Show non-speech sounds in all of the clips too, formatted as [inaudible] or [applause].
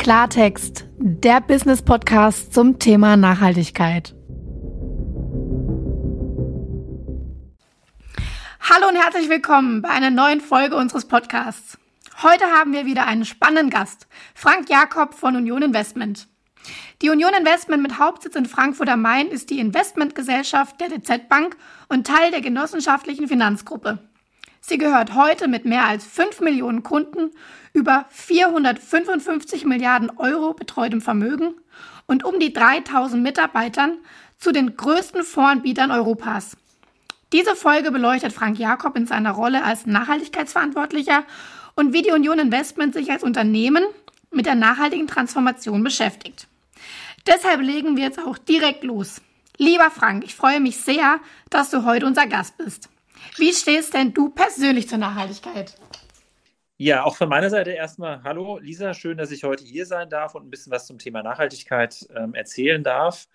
Klartext, der Business Podcast zum Thema Nachhaltigkeit. Hallo und herzlich willkommen bei einer neuen Folge unseres Podcasts. Heute haben wir wieder einen spannenden Gast, Frank Jakob von Union Investment. Die Union Investment mit Hauptsitz in Frankfurt am Main ist die Investmentgesellschaft der DZ Bank und Teil der genossenschaftlichen Finanzgruppe. Sie gehört heute mit mehr als 5 Millionen Kunden, über 455 Milliarden Euro betreutem Vermögen und um die 3000 Mitarbeitern zu den größten Fondsanbietern Europas. Diese Folge beleuchtet Frank Jakob in seiner Rolle als Nachhaltigkeitsverantwortlicher und wie die Union Investment sich als Unternehmen mit der nachhaltigen Transformation beschäftigt. Deshalb legen wir jetzt auch direkt los. Lieber Frank, ich freue mich sehr, dass du heute unser Gast bist. Wie stehst denn du persönlich zur Nachhaltigkeit? Ja, auch von meiner Seite erstmal Hallo Lisa, schön, dass ich heute hier sein darf und ein bisschen was zum Thema Nachhaltigkeit ähm, erzählen darf.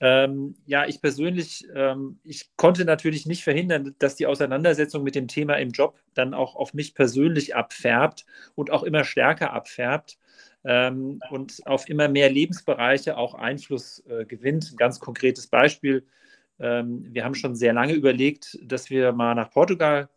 Ähm, ja, ich persönlich, ähm, ich konnte natürlich nicht verhindern, dass die Auseinandersetzung mit dem Thema im Job dann auch auf mich persönlich abfärbt und auch immer stärker abfärbt ähm, und auf immer mehr Lebensbereiche auch Einfluss äh, gewinnt. Ein ganz konkretes Beispiel ähm, wir haben schon sehr lange überlegt, dass wir mal nach Portugal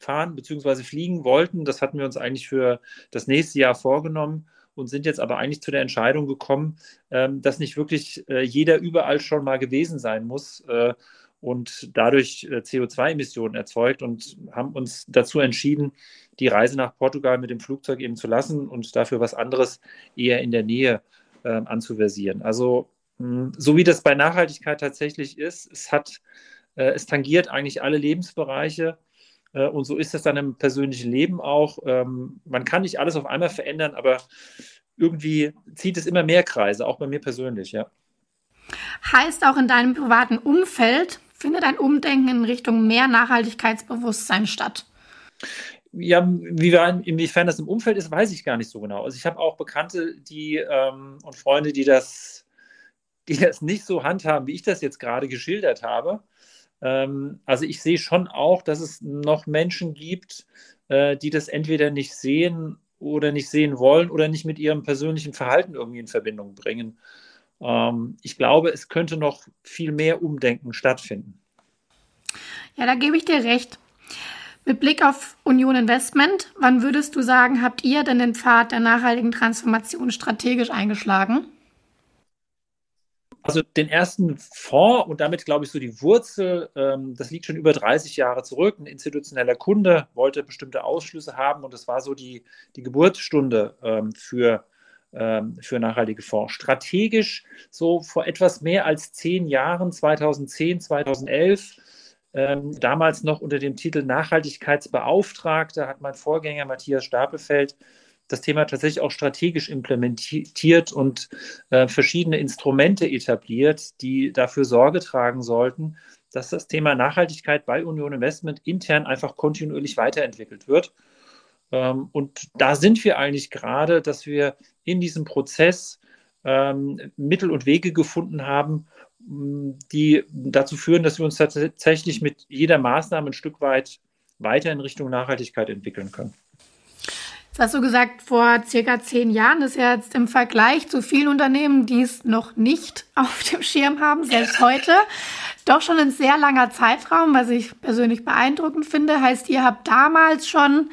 fahren bzw. fliegen wollten. Das hatten wir uns eigentlich für das nächste Jahr vorgenommen und sind jetzt aber eigentlich zu der Entscheidung gekommen, ähm, dass nicht wirklich äh, jeder überall schon mal gewesen sein muss äh, und dadurch äh, CO2-Emissionen erzeugt und haben uns dazu entschieden, die Reise nach Portugal mit dem Flugzeug eben zu lassen und dafür was anderes eher in der Nähe anzuversieren. Also so wie das bei Nachhaltigkeit tatsächlich ist, es hat, äh, es tangiert eigentlich alle Lebensbereiche. Äh, und so ist es dann im persönlichen Leben auch. Ähm, man kann nicht alles auf einmal verändern, aber irgendwie zieht es immer mehr Kreise, auch bei mir persönlich, ja. Heißt auch in deinem privaten Umfeld findet ein Umdenken in Richtung mehr Nachhaltigkeitsbewusstsein statt? Ja, wie wir, inwiefern das im Umfeld ist, weiß ich gar nicht so genau. Also ich habe auch Bekannte, die ähm, und Freunde, die das die das nicht so handhaben, wie ich das jetzt gerade geschildert habe. Ähm, also ich sehe schon auch, dass es noch Menschen gibt, äh, die das entweder nicht sehen oder nicht sehen wollen oder nicht mit ihrem persönlichen Verhalten irgendwie in Verbindung bringen. Ähm, ich glaube, es könnte noch viel mehr Umdenken stattfinden. Ja, da gebe ich dir recht. Mit Blick auf Union Investment, wann würdest du sagen, habt ihr denn den Pfad der nachhaltigen Transformation strategisch eingeschlagen? Also den ersten Fonds und damit glaube ich so die Wurzel, ähm, das liegt schon über 30 Jahre zurück. Ein institutioneller Kunde wollte bestimmte Ausschlüsse haben und das war so die, die Geburtsstunde ähm, für, ähm, für nachhaltige Fonds. Strategisch so vor etwas mehr als zehn Jahren, 2010, 2011, ähm, damals noch unter dem Titel Nachhaltigkeitsbeauftragter, hat mein Vorgänger Matthias Stapelfeld das Thema tatsächlich auch strategisch implementiert und äh, verschiedene Instrumente etabliert, die dafür Sorge tragen sollten, dass das Thema Nachhaltigkeit bei Union Investment intern einfach kontinuierlich weiterentwickelt wird. Ähm, und da sind wir eigentlich gerade, dass wir in diesem Prozess ähm, Mittel und Wege gefunden haben, die dazu führen, dass wir uns tatsächlich mit jeder Maßnahme ein Stück weit weiter in Richtung Nachhaltigkeit entwickeln können. Das hast du gesagt, vor circa zehn Jahren Das ist ja jetzt im Vergleich zu vielen Unternehmen, die es noch nicht [laughs] auf dem Schirm haben, selbst heute, doch schon ein sehr langer Zeitraum, was ich persönlich beeindruckend finde. Heißt, ihr habt damals schon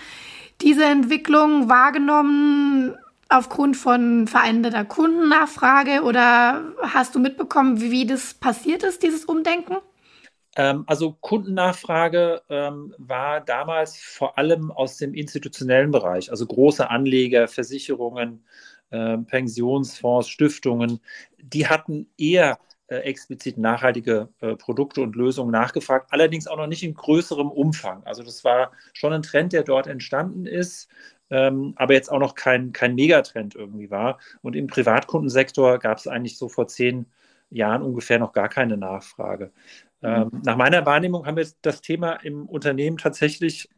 diese Entwicklung wahrgenommen aufgrund von veränderter Kundennachfrage oder hast du mitbekommen, wie das passiert ist, dieses Umdenken? Ähm, also Kundennachfrage ähm, war damals vor allem aus dem institutionellen Bereich, also große Anleger, Versicherungen, äh, Pensionsfonds, Stiftungen, die hatten eher äh, explizit nachhaltige äh, Produkte und Lösungen nachgefragt, allerdings auch noch nicht in größerem Umfang. Also das war schon ein Trend, der dort entstanden ist, ähm, aber jetzt auch noch kein, kein Megatrend irgendwie war. Und im Privatkundensektor gab es eigentlich so vor zehn Jahren ungefähr noch gar keine Nachfrage. Ähm, mhm. nach meiner Wahrnehmung haben wir das Thema im Unternehmen tatsächlich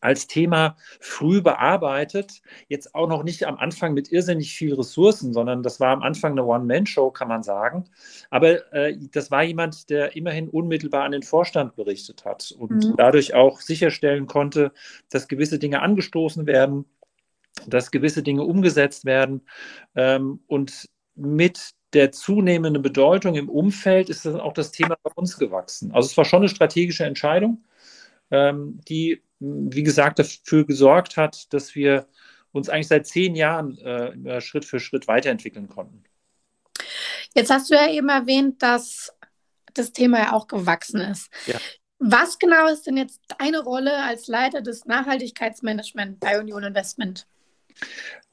als Thema früh bearbeitet. Jetzt auch noch nicht am Anfang mit irrsinnig viel Ressourcen, sondern das war am Anfang eine One-Man-Show, kann man sagen. Aber äh, das war jemand, der immerhin unmittelbar an den Vorstand berichtet hat und mhm. dadurch auch sicherstellen konnte, dass gewisse Dinge angestoßen werden dass gewisse Dinge umgesetzt werden. Ähm, und mit der zunehmenden Bedeutung im Umfeld ist dann auch das Thema bei uns gewachsen. Also es war schon eine strategische Entscheidung, ähm, die, wie gesagt, dafür gesorgt hat, dass wir uns eigentlich seit zehn Jahren äh, Schritt für Schritt weiterentwickeln konnten. Jetzt hast du ja eben erwähnt, dass das Thema ja auch gewachsen ist. Ja. Was genau ist denn jetzt deine Rolle als Leiter des Nachhaltigkeitsmanagements bei Union Investment?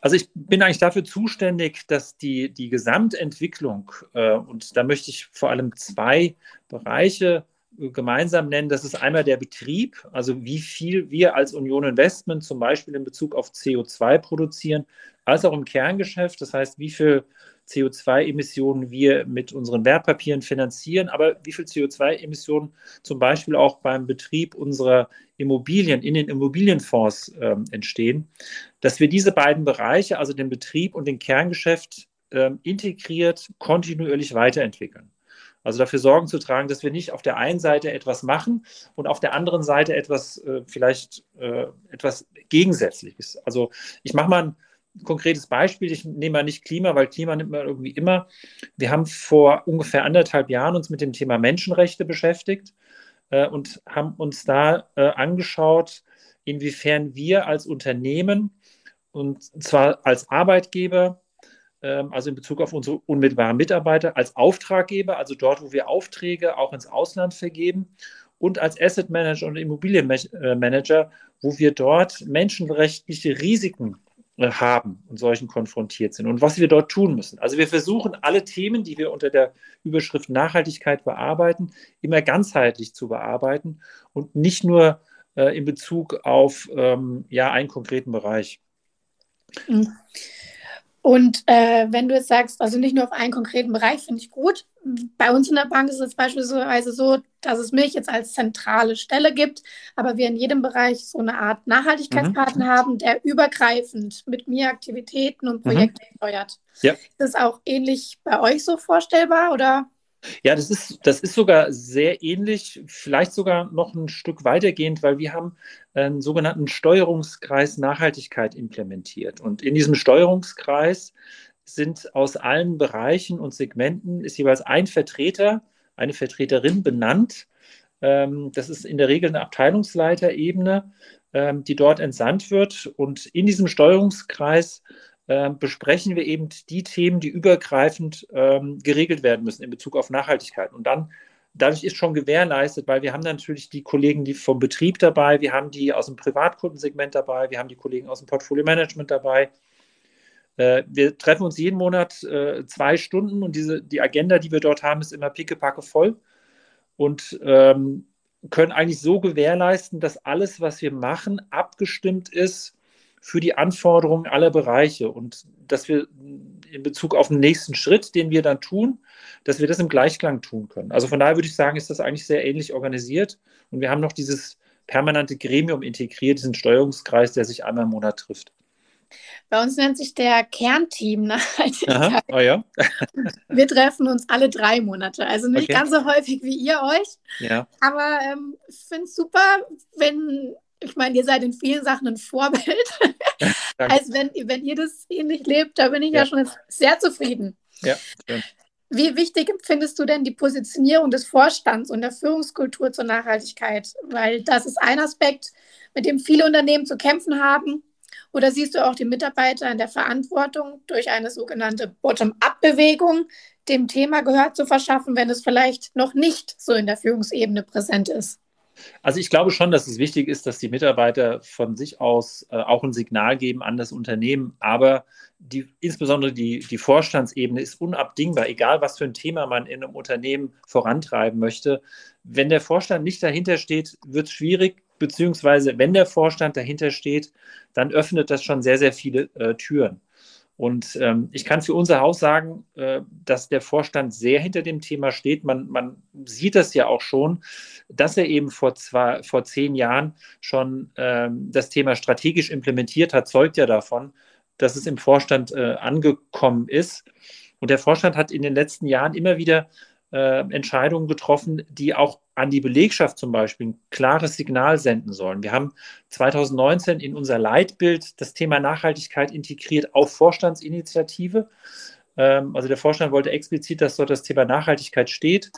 Also ich bin eigentlich dafür zuständig, dass die, die Gesamtentwicklung, äh, und da möchte ich vor allem zwei Bereiche äh, gemeinsam nennen. Das ist einmal der Betrieb, also wie viel wir als Union Investment zum Beispiel in Bezug auf CO2 produzieren, als auch im Kerngeschäft. Das heißt, wie viel CO2-Emissionen wir mit unseren Wertpapieren finanzieren, aber wie viel CO2-Emissionen zum Beispiel auch beim Betrieb unserer Immobilien in den Immobilienfonds äh, entstehen, dass wir diese beiden Bereiche, also den Betrieb und den Kerngeschäft, äh, integriert kontinuierlich weiterentwickeln. Also dafür Sorgen zu tragen, dass wir nicht auf der einen Seite etwas machen und auf der anderen Seite etwas äh, vielleicht äh, etwas Gegensätzliches. Also ich mache mal ein konkretes Beispiel. Ich nehme mal nicht Klima, weil Klima nimmt man irgendwie immer. Wir haben vor ungefähr anderthalb Jahren uns mit dem Thema Menschenrechte beschäftigt äh, und haben uns da angeschaut, inwiefern wir als Unternehmen und zwar als Arbeitgeber, äh, also in Bezug auf unsere unmittelbaren Mitarbeiter, als Auftraggeber, also dort, wo wir Aufträge auch ins Ausland vergeben und als Asset Manager und Immobilienmanager, wo wir dort menschenrechtliche Risiken äh, haben und solchen konfrontiert sind und was wir dort tun müssen. Also wir versuchen alle Themen, die wir unter der Überschrift Nachhaltigkeit bearbeiten, immer ganzheitlich zu bearbeiten und nicht nur äh, in Bezug auf ähm, ja, einen konkreten Bereich. Mhm. Und äh, wenn du jetzt sagst, also nicht nur auf einen konkreten Bereich, finde ich gut. Bei uns in der Bank ist es beispielsweise so, dass es mich jetzt als zentrale Stelle gibt, aber wir in jedem Bereich so eine Art Nachhaltigkeitspartner mhm. haben, der übergreifend mit mir Aktivitäten und mhm. Projekte mhm. steuert. Ja. Ist das auch ähnlich bei euch so vorstellbar oder? Ja, das ist, das ist sogar sehr ähnlich, vielleicht sogar noch ein Stück weitergehend, weil wir haben einen sogenannten Steuerungskreis Nachhaltigkeit implementiert. Und in diesem Steuerungskreis sind aus allen Bereichen und Segmenten ist jeweils ein Vertreter, eine Vertreterin benannt. Ähm, das ist in der Regel eine Abteilungsleiterebene, ähm, die dort entsandt wird. Und in diesem Steuerungskreis äh, besprechen wir eben die Themen, die übergreifend ähm, geregelt werden müssen in Bezug auf Nachhaltigkeit. Und dann dadurch ist schon gewährleistet, weil wir haben natürlich die Kollegen, die vom Betrieb dabei, wir haben die aus dem Privatkundensegment dabei, wir haben die Kollegen aus dem Portfolio-Management dabei. Äh, wir treffen uns jeden Monat äh, zwei Stunden und diese, die Agenda, die wir dort haben, ist immer pickepacke voll und ähm, können eigentlich so gewährleisten, dass alles, was wir machen, abgestimmt ist für die Anforderungen aller Bereiche und dass wir in Bezug auf den nächsten Schritt, den wir dann tun, dass wir das im Gleichklang tun können. Also von daher würde ich sagen, ist das eigentlich sehr ähnlich organisiert und wir haben noch dieses permanente Gremium integriert, diesen Steuerungskreis, der sich einmal im Monat trifft. Bei uns nennt sich der Kernteam [laughs] Nachhaltigkeit. Oh ja. [laughs] Wir treffen uns alle drei Monate. Also nicht okay. ganz so häufig wie ihr euch. Ja. Aber ähm, ich finde es super, wenn ich meine, ihr seid in vielen Sachen ein Vorbild. [laughs] also wenn, wenn ihr das ähnlich lebt, da bin ich ja, ja schon sehr zufrieden. Ja, schön. Wie wichtig findest du denn die Positionierung des Vorstands und der Führungskultur zur Nachhaltigkeit? Weil das ist ein Aspekt, mit dem viele Unternehmen zu kämpfen haben. Oder siehst du auch die Mitarbeiter in der Verantwortung, durch eine sogenannte Bottom-up-Bewegung dem Thema Gehör zu verschaffen, wenn es vielleicht noch nicht so in der Führungsebene präsent ist? Also ich glaube schon, dass es wichtig ist, dass die Mitarbeiter von sich aus äh, auch ein Signal geben an das Unternehmen. Aber die, insbesondere die, die Vorstandsebene ist unabdingbar, egal was für ein Thema man in einem Unternehmen vorantreiben möchte. Wenn der Vorstand nicht dahinter steht, wird es schwierig, beziehungsweise wenn der Vorstand dahinter steht, dann öffnet das schon sehr, sehr viele äh, Türen. Und ähm, ich kann für unser Haus sagen, äh, dass der Vorstand sehr hinter dem Thema steht. Man, man sieht das ja auch schon, dass er eben vor, zwei, vor zehn Jahren schon ähm, das Thema strategisch implementiert hat, zeugt ja davon, dass es im Vorstand äh, angekommen ist. Und der Vorstand hat in den letzten Jahren immer wieder äh, Entscheidungen getroffen, die auch an die Belegschaft zum Beispiel ein klares Signal senden sollen. Wir haben 2019 in unser Leitbild das Thema Nachhaltigkeit integriert auf Vorstandsinitiative. Ähm, also der Vorstand wollte explizit, dass dort das Thema Nachhaltigkeit steht.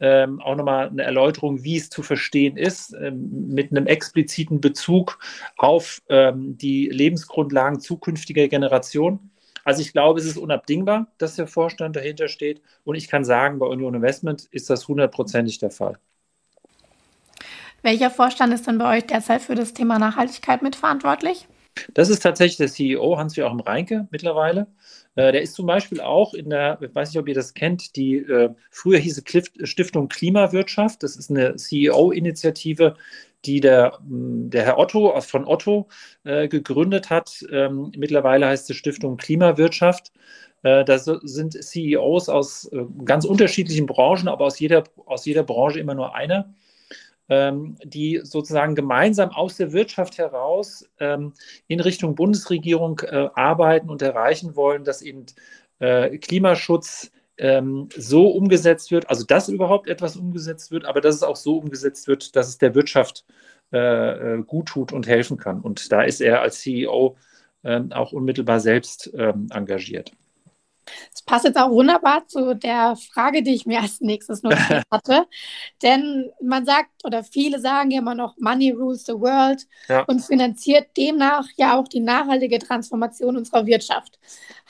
Ähm, auch nochmal eine Erläuterung, wie es zu verstehen ist, ähm, mit einem expliziten Bezug auf ähm, die Lebensgrundlagen zukünftiger Generationen. Also ich glaube, es ist unabdingbar, dass der Vorstand dahinter steht. Und ich kann sagen, bei Union Investment ist das hundertprozentig der Fall. Welcher Vorstand ist denn bei euch derzeit für das Thema Nachhaltigkeit mitverantwortlich? Das ist tatsächlich der CEO Hans-Joachim Reinke mittlerweile. Äh, der ist zum Beispiel auch in der, ich weiß nicht, ob ihr das kennt, die äh, früher hieße Stiftung Klimawirtschaft. Das ist eine CEO-Initiative, die der, hm, der Herr Otto von Otto äh, gegründet hat. Ähm, mittlerweile heißt es Stiftung Klimawirtschaft. Äh, da sind CEOs aus äh, ganz unterschiedlichen Branchen, aber aus jeder, aus jeder Branche immer nur einer ähm, die sozusagen gemeinsam aus der Wirtschaft heraus ähm, in Richtung Bundesregierung äh, arbeiten und erreichen wollen, dass eben äh, Klimaschutz ähm, so umgesetzt wird, also dass überhaupt etwas umgesetzt wird, aber dass es auch so umgesetzt wird, dass es der Wirtschaft äh, äh gut tut und helfen kann. Und da ist er als CEO ähm, auch unmittelbar selbst ähm, engagiert. Das passt jetzt auch wunderbar zu der Frage, die ich mir als nächstes notiert [laughs] hatte. Denn man sagt, oder viele sagen ja immer noch, Money rules the world ja. und finanziert demnach ja auch die nachhaltige Transformation unserer Wirtschaft.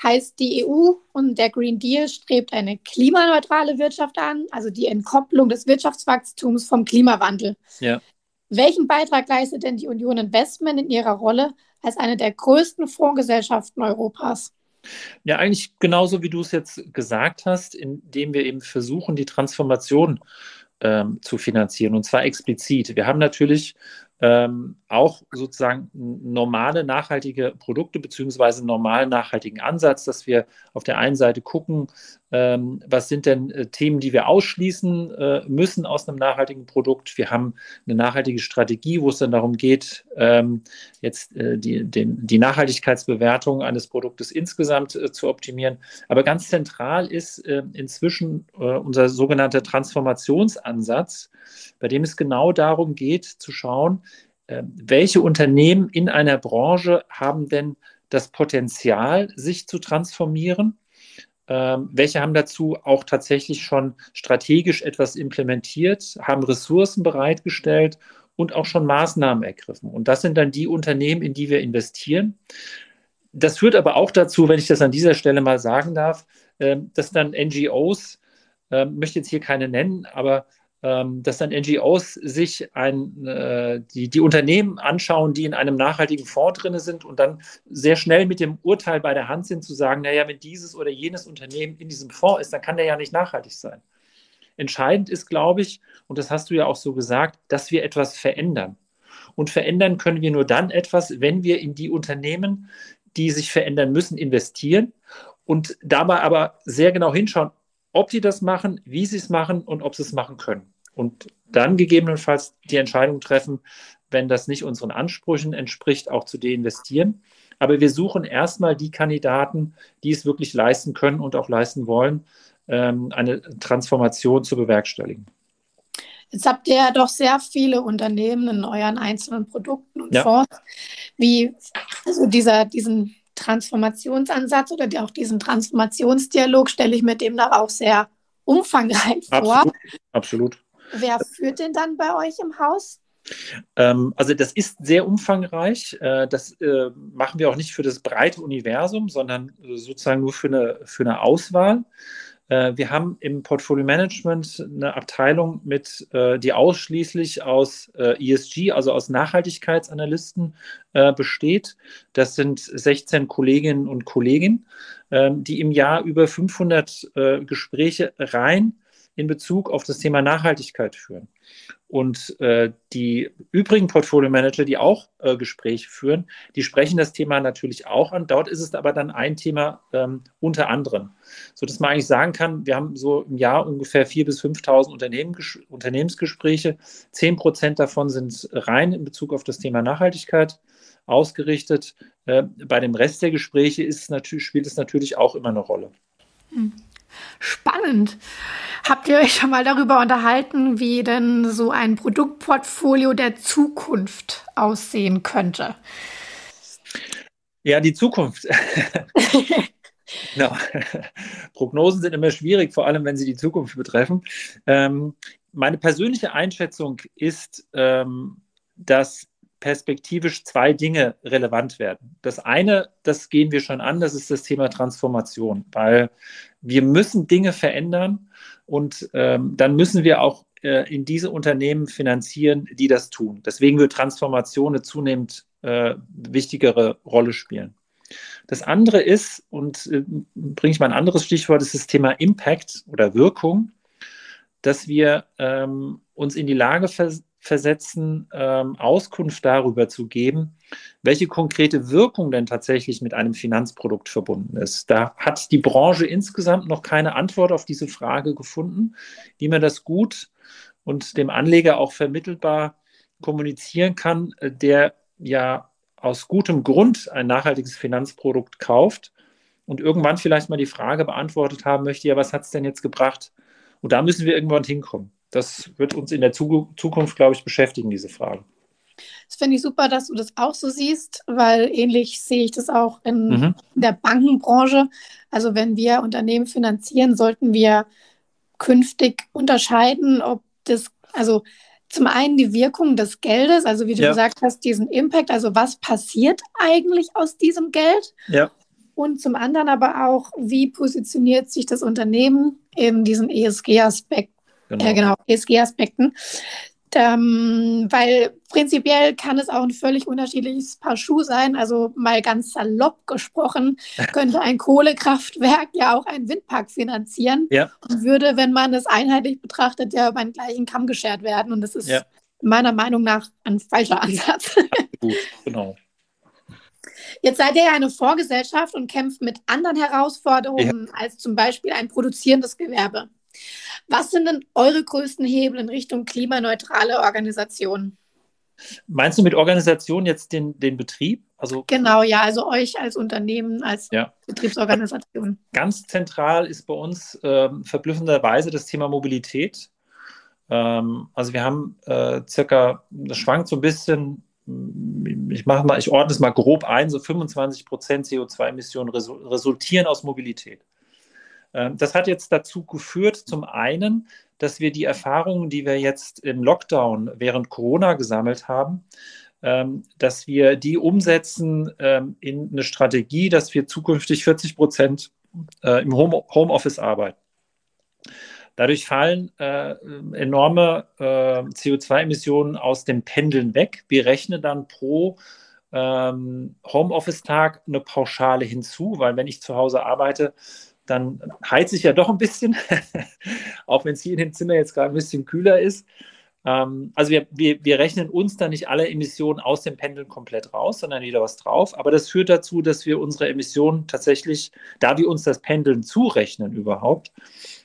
Heißt, die EU und der Green Deal strebt eine klimaneutrale Wirtschaft an, also die Entkopplung des Wirtschaftswachstums vom Klimawandel. Ja. Welchen Beitrag leistet denn die Union Investment in ihrer Rolle als eine der größten Fondsgesellschaften Europas? Ja, eigentlich genauso wie du es jetzt gesagt hast, indem wir eben versuchen, die Transformation ähm, zu finanzieren und zwar explizit. Wir haben natürlich ähm, auch sozusagen normale nachhaltige Produkte beziehungsweise normalen nachhaltigen Ansatz, dass wir auf der einen Seite gucken, ähm, was sind denn äh, Themen, die wir ausschließen äh, müssen aus einem nachhaltigen Produkt. Wir haben eine nachhaltige Strategie, wo es dann darum geht, ähm, jetzt äh, die, den, die Nachhaltigkeitsbewertung eines Produktes insgesamt äh, zu optimieren. Aber ganz zentral ist äh, inzwischen äh, unser sogenannter Transformationsansatz, bei dem es genau darum geht, zu schauen, welche Unternehmen in einer Branche haben denn das Potenzial, sich zu transformieren? Ähm, welche haben dazu auch tatsächlich schon strategisch etwas implementiert, haben Ressourcen bereitgestellt und auch schon Maßnahmen ergriffen? Und das sind dann die Unternehmen, in die wir investieren. Das führt aber auch dazu, wenn ich das an dieser Stelle mal sagen darf, äh, dass dann NGOs, möchte jetzt hier keine nennen, aber ähm, dass dann NGOs sich ein, äh, die, die Unternehmen anschauen, die in einem nachhaltigen Fonds drin sind und dann sehr schnell mit dem Urteil bei der Hand sind, zu sagen, naja, wenn dieses oder jenes Unternehmen in diesem Fonds ist, dann kann der ja nicht nachhaltig sein. Entscheidend ist, glaube ich, und das hast du ja auch so gesagt, dass wir etwas verändern. Und verändern können wir nur dann etwas, wenn wir in die Unternehmen, die sich verändern müssen, investieren und dabei aber sehr genau hinschauen, ob die das machen, wie sie es machen und ob sie es machen können und dann gegebenenfalls die Entscheidung treffen, wenn das nicht unseren Ansprüchen entspricht, auch zu deinvestieren. Aber wir suchen erstmal die Kandidaten, die es wirklich leisten können und auch leisten wollen, ähm, eine Transformation zu bewerkstelligen. Jetzt habt ihr ja doch sehr viele Unternehmen in euren einzelnen Produkten und ja. Fonds. Wie, also dieser, diesen Transformationsansatz oder auch diesen Transformationsdialog stelle ich mir dem da auch sehr umfangreich vor. Absolut. Absolut. Wer führt den dann bei euch im Haus? Ähm, also das ist sehr umfangreich. Äh, das äh, machen wir auch nicht für das breite Universum, sondern sozusagen nur für eine, für eine Auswahl. Äh, wir haben im Portfolio Management eine Abteilung mit, die ausschließlich aus ESG, also aus Nachhaltigkeitsanalysten besteht. Das sind 16 Kolleginnen und Kollegen, ähm, die im Jahr über 500 Gespräche rein in Bezug auf das Thema Nachhaltigkeit führen. Und äh, die übrigen Portfolio-Manager, die auch äh, Gespräche führen, die sprechen das Thema natürlich auch an. Dort ist es aber dann ein Thema ähm, unter anderem, sodass man eigentlich sagen kann, wir haben so im Jahr ungefähr 4.000 bis 5.000 Unternehmen, Unternehmensgespräche. Zehn Prozent davon sind rein in Bezug auf das Thema Nachhaltigkeit ausgerichtet. Äh, bei dem Rest der Gespräche ist natürlich, spielt es natürlich auch immer eine Rolle. Hm. Spannend. Habt ihr euch schon mal darüber unterhalten, wie denn so ein Produktportfolio der Zukunft aussehen könnte? Ja, die Zukunft. [laughs] no. Prognosen sind immer schwierig, vor allem wenn sie die Zukunft betreffen. Ähm, meine persönliche Einschätzung ist, ähm, dass perspektivisch zwei Dinge relevant werden. Das eine, das gehen wir schon an, das ist das Thema Transformation, weil wir müssen Dinge verändern und ähm, dann müssen wir auch äh, in diese Unternehmen finanzieren, die das tun. Deswegen wird Transformation eine zunehmend äh, wichtigere Rolle spielen. Das andere ist, und äh, bringe ich mal ein anderes Stichwort, ist das Thema Impact oder Wirkung, dass wir ähm, uns in die Lage versetzen, versetzen, ähm, Auskunft darüber zu geben, welche konkrete Wirkung denn tatsächlich mit einem Finanzprodukt verbunden ist. Da hat die Branche insgesamt noch keine Antwort auf diese Frage gefunden, wie man das gut und dem Anleger auch vermittelbar kommunizieren kann, der ja aus gutem Grund ein nachhaltiges Finanzprodukt kauft und irgendwann vielleicht mal die Frage beantwortet haben möchte, ja, was hat es denn jetzt gebracht? Und da müssen wir irgendwann hinkommen das wird uns in der Zukunft, glaube ich, beschäftigen, diese Frage. Das finde ich super, dass du das auch so siehst, weil ähnlich sehe ich das auch in mhm. der Bankenbranche. Also wenn wir Unternehmen finanzieren, sollten wir künftig unterscheiden, ob das, also zum einen die Wirkung des Geldes, also wie du ja. gesagt hast, diesen Impact, also was passiert eigentlich aus diesem Geld? Ja. Und zum anderen aber auch, wie positioniert sich das Unternehmen in diesen ESG-Aspekt Genau. Ja, genau, ESG-Aspekten. Ähm, weil prinzipiell kann es auch ein völlig unterschiedliches Paar Schuhe sein. Also mal ganz salopp gesprochen, [laughs] könnte ein Kohlekraftwerk ja auch einen Windpark finanzieren ja. und würde, wenn man es einheitlich betrachtet, ja über den gleichen Kamm geschert werden. Und das ist ja. meiner Meinung nach ein falscher Ansatz. [laughs] Gut, genau. Jetzt seid ihr ja eine Vorgesellschaft und kämpft mit anderen Herausforderungen ja. als zum Beispiel ein produzierendes Gewerbe. Was sind denn eure größten Hebel in Richtung klimaneutrale Organisationen? Meinst du mit Organisation jetzt den, den Betrieb? Also, genau, ja, also euch als Unternehmen, als ja. Betriebsorganisation. Ganz zentral ist bei uns äh, verblüffenderweise das Thema Mobilität. Ähm, also wir haben äh, circa, das schwankt so ein bisschen, ich mache mal, ich ordne es mal grob ein, so 25 Prozent CO2-Emissionen resultieren aus Mobilität. Ähm, das hat jetzt dazu geführt, zum einen, dass wir die Erfahrungen, die wir jetzt im Lockdown während Corona gesammelt haben, ähm, dass wir die umsetzen ähm, in eine Strategie, dass wir zukünftig 40 Prozent äh, im Homeoffice arbeiten. Dadurch fallen äh, enorme äh, CO2-Emissionen aus dem Pendeln weg. Wir rechnen dann pro Homeoffice-Tag eine Pauschale hinzu, weil wenn ich zu Hause arbeite, dann heize ich ja doch ein bisschen, [laughs] auch wenn es hier in dem Zimmer jetzt gerade ein bisschen kühler ist. Ähm, also wir, wir, wir rechnen uns da nicht alle Emissionen aus dem Pendeln komplett raus, sondern wieder was drauf. Aber das führt dazu, dass wir unsere Emissionen tatsächlich, da wir uns das Pendeln zurechnen überhaupt,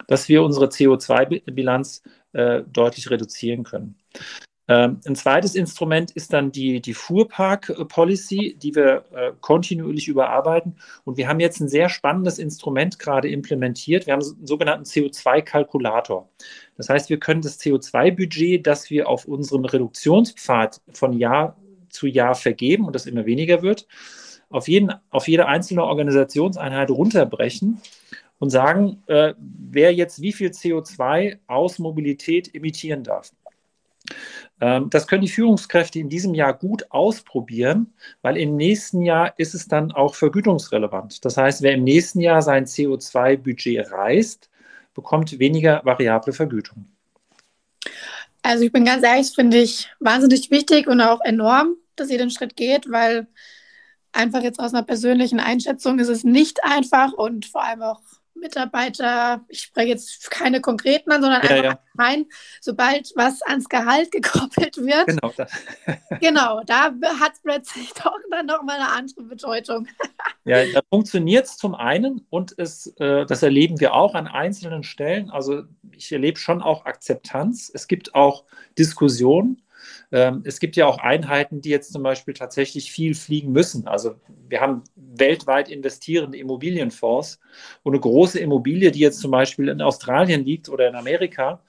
dass wir unsere CO2-Bilanz äh, deutlich reduzieren können. Ähm, ein zweites Instrument ist dann die, die Fuhrpark-Policy, die wir äh, kontinuierlich überarbeiten. Und wir haben jetzt ein sehr spannendes Instrument gerade implementiert. Wir haben einen sogenannten CO2-Kalkulator. Das heißt, wir können das CO2-Budget, das wir auf unserem Reduktionspfad von Jahr zu Jahr vergeben und das immer weniger wird, auf, jeden, auf jede einzelne Organisationseinheit runterbrechen und sagen, äh, wer jetzt wie viel CO2 aus Mobilität emittieren darf. Ähm, das können die Führungskräfte in diesem Jahr gut ausprobieren, weil im nächsten Jahr ist es dann auch vergütungsrelevant. Das heißt, wer im nächsten Jahr sein CO2-Budget reißt, bekommt weniger variable Vergütung. Also ich bin ganz ehrlich, finde ich wahnsinnig wichtig und auch enorm, dass ihr den Schritt geht, weil einfach jetzt aus einer persönlichen Einschätzung ist es nicht einfach und vor allem auch Mitarbeiter, ich spreche jetzt keine konkreten an, sondern ja, einfach ja. rein, sobald was ans Gehalt [laughs] gekoppelt wird. Genau, das. [laughs] genau da hat es plötzlich [laughs] doch dann nochmal eine andere Bedeutung. ja, da funktioniert es zum einen und es, äh, das erleben wir auch an einzelnen Stellen. Also ich erlebe schon auch Akzeptanz. Es gibt auch Diskussionen. Ähm, es gibt ja auch Einheiten, die jetzt zum Beispiel tatsächlich viel fliegen müssen. Also wir haben weltweit investierende Immobilienfonds und eine große Immobilie, die jetzt zum Beispiel in Australien liegt oder in Amerika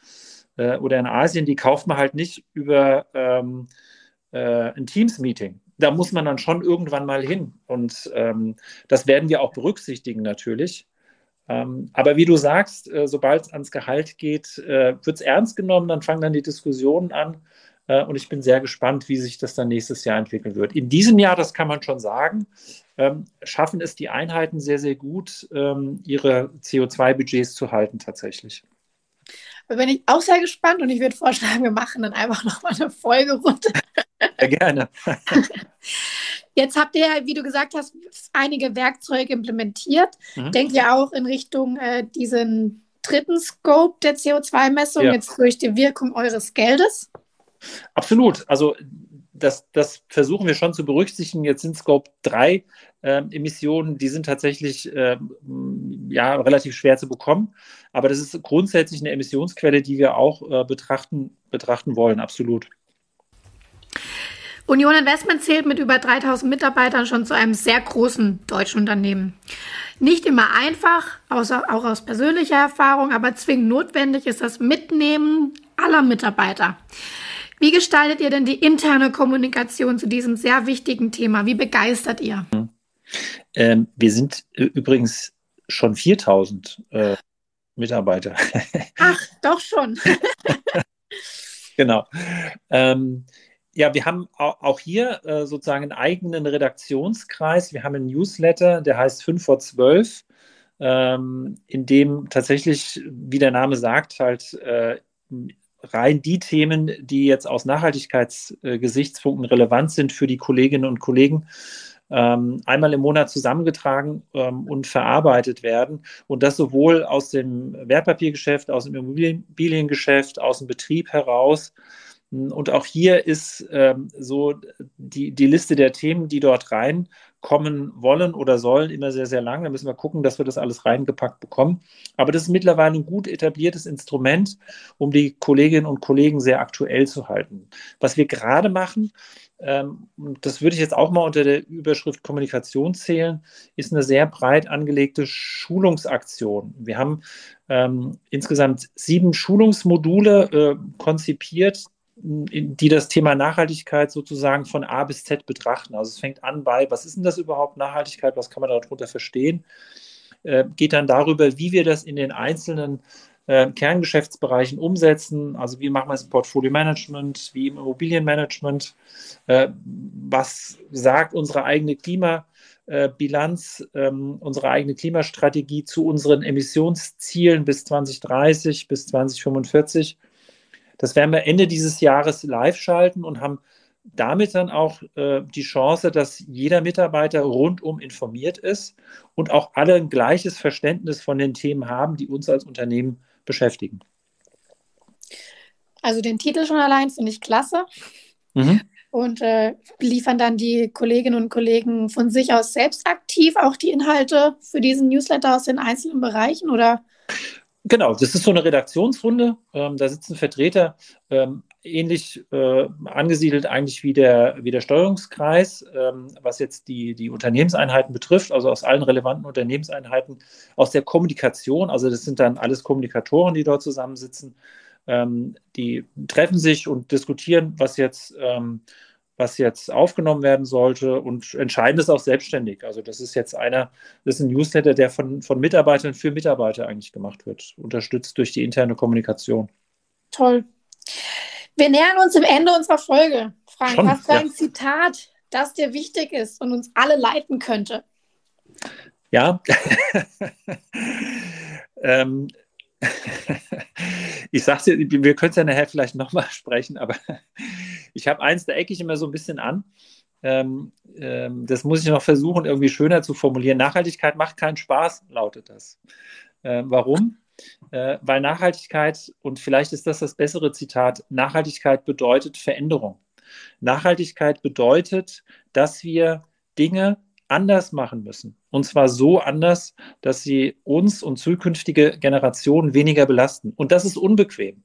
äh, oder in Asien, die kauft man halt nicht über ähm, äh, ein Teams-Meeting. Da muss man dann schon irgendwann mal hin. Und ähm, das werden wir auch berücksichtigen natürlich. Ähm, aber wie du sagst, äh, sobald es ans Gehalt geht, äh, wird es ernst genommen, dann fangen dann die Diskussionen an. Äh, und ich bin sehr gespannt, wie sich das dann nächstes Jahr entwickeln wird. In diesem Jahr, das kann man schon sagen, ähm, schaffen es die Einheiten sehr, sehr gut, ähm, ihre CO2-Budgets zu halten tatsächlich. Da bin ich auch sehr gespannt und ich würde vorschlagen, wir machen dann einfach nochmal eine Folge runter. Ja, gerne. [laughs] Jetzt habt ihr, wie du gesagt hast, einige Werkzeuge implementiert. Mhm. Denkt ihr auch in Richtung äh, diesen dritten Scope der CO2-Messung, ja. jetzt durch die Wirkung eures Geldes? Absolut. Also das, das versuchen wir schon zu berücksichtigen. Jetzt sind Scope 3 äh, Emissionen, die sind tatsächlich äh, ja, relativ schwer zu bekommen. Aber das ist grundsätzlich eine Emissionsquelle, die wir auch äh, betrachten, betrachten wollen, absolut. Union Investment zählt mit über 3000 Mitarbeitern schon zu einem sehr großen deutschen Unternehmen. Nicht immer einfach, außer, auch aus persönlicher Erfahrung, aber zwingend notwendig ist das Mitnehmen aller Mitarbeiter. Wie gestaltet ihr denn die interne Kommunikation zu diesem sehr wichtigen Thema? Wie begeistert ihr? Ähm, wir sind äh, übrigens schon 4000 äh, Mitarbeiter. [laughs] Ach, doch schon. [laughs] genau. Ähm, ja, wir haben auch hier äh, sozusagen einen eigenen Redaktionskreis. Wir haben einen Newsletter, der heißt 5 vor 12, ähm, in dem tatsächlich, wie der Name sagt, halt äh, rein die Themen, die jetzt aus Nachhaltigkeitsgesichtspunkten relevant sind für die Kolleginnen und Kollegen, ähm, einmal im Monat zusammengetragen ähm, und verarbeitet werden. Und das sowohl aus dem Wertpapiergeschäft, aus dem Immobiliengeschäft, aus dem Betrieb heraus. Und auch hier ist ähm, so die, die Liste der Themen, die dort reinkommen wollen oder sollen, immer sehr, sehr lang. Da müssen wir gucken, dass wir das alles reingepackt bekommen. Aber das ist mittlerweile ein gut etabliertes Instrument, um die Kolleginnen und Kollegen sehr aktuell zu halten. Was wir gerade machen, ähm, das würde ich jetzt auch mal unter der Überschrift Kommunikation zählen, ist eine sehr breit angelegte Schulungsaktion. Wir haben ähm, insgesamt sieben Schulungsmodule äh, konzipiert, die das Thema Nachhaltigkeit sozusagen von A bis Z betrachten. Also es fängt an bei, was ist denn das überhaupt Nachhaltigkeit, was kann man darunter verstehen, äh, geht dann darüber, wie wir das in den einzelnen äh, Kerngeschäftsbereichen umsetzen. Also wie machen wir es im Portfolio-Management, wie im Immobilienmanagement, äh, was sagt unsere eigene Klimabilanz, ähm, unsere eigene Klimastrategie zu unseren Emissionszielen bis 2030, bis 2045 das werden wir Ende dieses Jahres live schalten und haben damit dann auch äh, die Chance, dass jeder Mitarbeiter rundum informiert ist und auch alle ein gleiches Verständnis von den Themen haben, die uns als Unternehmen beschäftigen. Also den Titel schon allein finde ich klasse. Mhm. Und äh, liefern dann die Kolleginnen und Kollegen von sich aus selbst aktiv auch die Inhalte für diesen Newsletter aus den einzelnen Bereichen oder? Genau, das ist so eine Redaktionsrunde. Ähm, da sitzen Vertreter, ähm, ähnlich äh, angesiedelt eigentlich wie der, wie der Steuerungskreis, ähm, was jetzt die, die Unternehmenseinheiten betrifft, also aus allen relevanten Unternehmenseinheiten, aus der Kommunikation. Also das sind dann alles Kommunikatoren, die dort zusammensitzen. Ähm, die treffen sich und diskutieren, was jetzt ähm, was jetzt aufgenommen werden sollte und entscheiden es auch selbstständig. Also das ist jetzt einer, das ist ein Newsletter, der von, von Mitarbeitern für Mitarbeiter eigentlich gemacht wird, unterstützt durch die interne Kommunikation. Toll. Wir nähern uns dem Ende unserer Folge. Frank, Schon, hast du ja. ein Zitat, das dir wichtig ist und uns alle leiten könnte? Ja. [laughs] ähm, [laughs] ich sag's dir, wir können es ja nachher vielleicht nochmal [laughs] sprechen, aber ich habe eins, da ecke ich immer so ein bisschen an. Ähm, ähm, das muss ich noch versuchen, irgendwie schöner zu formulieren. Nachhaltigkeit macht keinen Spaß, lautet das. Äh, warum? Äh, weil Nachhaltigkeit, und vielleicht ist das das bessere Zitat, Nachhaltigkeit bedeutet Veränderung. Nachhaltigkeit bedeutet, dass wir Dinge anders machen müssen. Und zwar so anders, dass sie uns und zukünftige Generationen weniger belasten. Und das ist unbequem.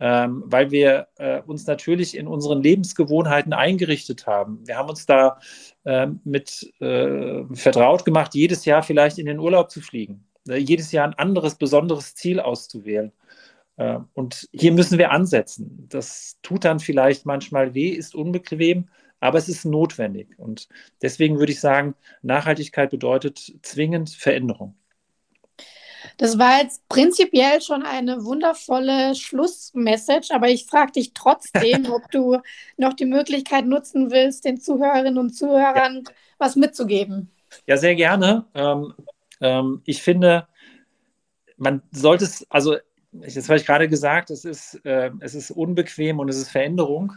ähm, weil wir äh, uns natürlich in unseren Lebensgewohnheiten eingerichtet haben. Wir haben uns da äh, mit äh, vertraut gemacht, jedes Jahr vielleicht in den Urlaub zu fliegen, äh, jedes Jahr ein anderes, besonderes Ziel auszuwählen. Äh, und hier müssen wir ansetzen. Das tut dann vielleicht manchmal weh, ist unbequem, aber es ist notwendig. Und deswegen würde ich sagen, Nachhaltigkeit bedeutet zwingend Veränderung. Das war jetzt prinzipiell schon eine wundervolle Schlussmessage, aber ich frage dich trotzdem, [laughs] ob du noch die Möglichkeit nutzen willst, den Zuhörerinnen und Zuhörern ja. was mitzugeben. Ja, sehr gerne. Ähm, ähm, ich finde, man sollte es, also das habe ich gerade gesagt, es ist, äh, es ist unbequem und es ist Veränderung.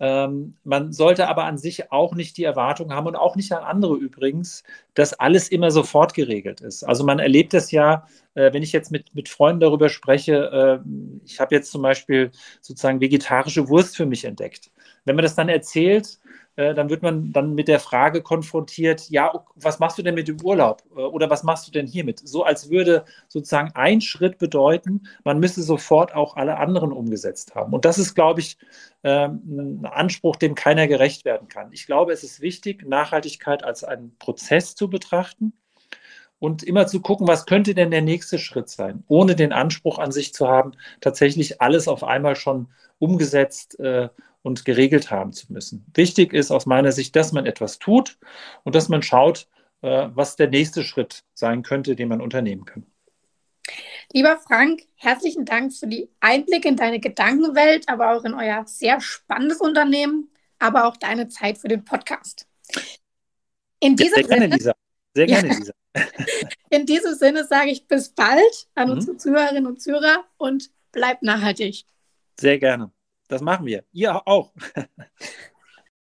Ähm, man sollte aber an sich auch nicht die Erwartung haben und auch nicht an andere übrigens, dass alles immer sofort geregelt ist. Also man erlebt es ja, äh, wenn ich jetzt mit, mit Freunden darüber spreche, äh, ich habe jetzt zum Beispiel sozusagen vegetarische Wurst für mich entdeckt. Wenn man das dann erzählt, äh, dann wird man dann mit der Frage konfrontiert, ja, was machst du denn mit dem Urlaub äh, oder was machst du denn hiermit? So als würde sozusagen ein Schritt bedeuten, man müsse sofort auch alle anderen umgesetzt haben. Und das ist, glaube ich, ähm, ein Anspruch, dem keiner gerecht werden kann. Ich glaube, es ist wichtig, Nachhaltigkeit als einen Prozess zu betrachten und immer zu gucken, was könnte denn der nächste Schritt sein, ohne den Anspruch an sich zu haben, tatsächlich alles auf einmal schon umgesetzt äh, und geregelt haben zu müssen. Wichtig ist aus meiner Sicht, dass man etwas tut und dass man schaut, äh, was der nächste Schritt sein könnte, den man unternehmen kann. Lieber Frank, herzlichen Dank für die Einblicke in deine Gedankenwelt, aber auch in euer sehr spannendes Unternehmen, aber auch deine Zeit für den Podcast. In diesem sehr gerne, Sinne, Lisa. Sehr gerne, ja, Lisa. [laughs] In diesem Sinne sage ich bis bald an mhm. unsere Zuhörerinnen und Zuhörer und bleibt nachhaltig. Sehr gerne. Das machen wir. Ihr auch. [laughs]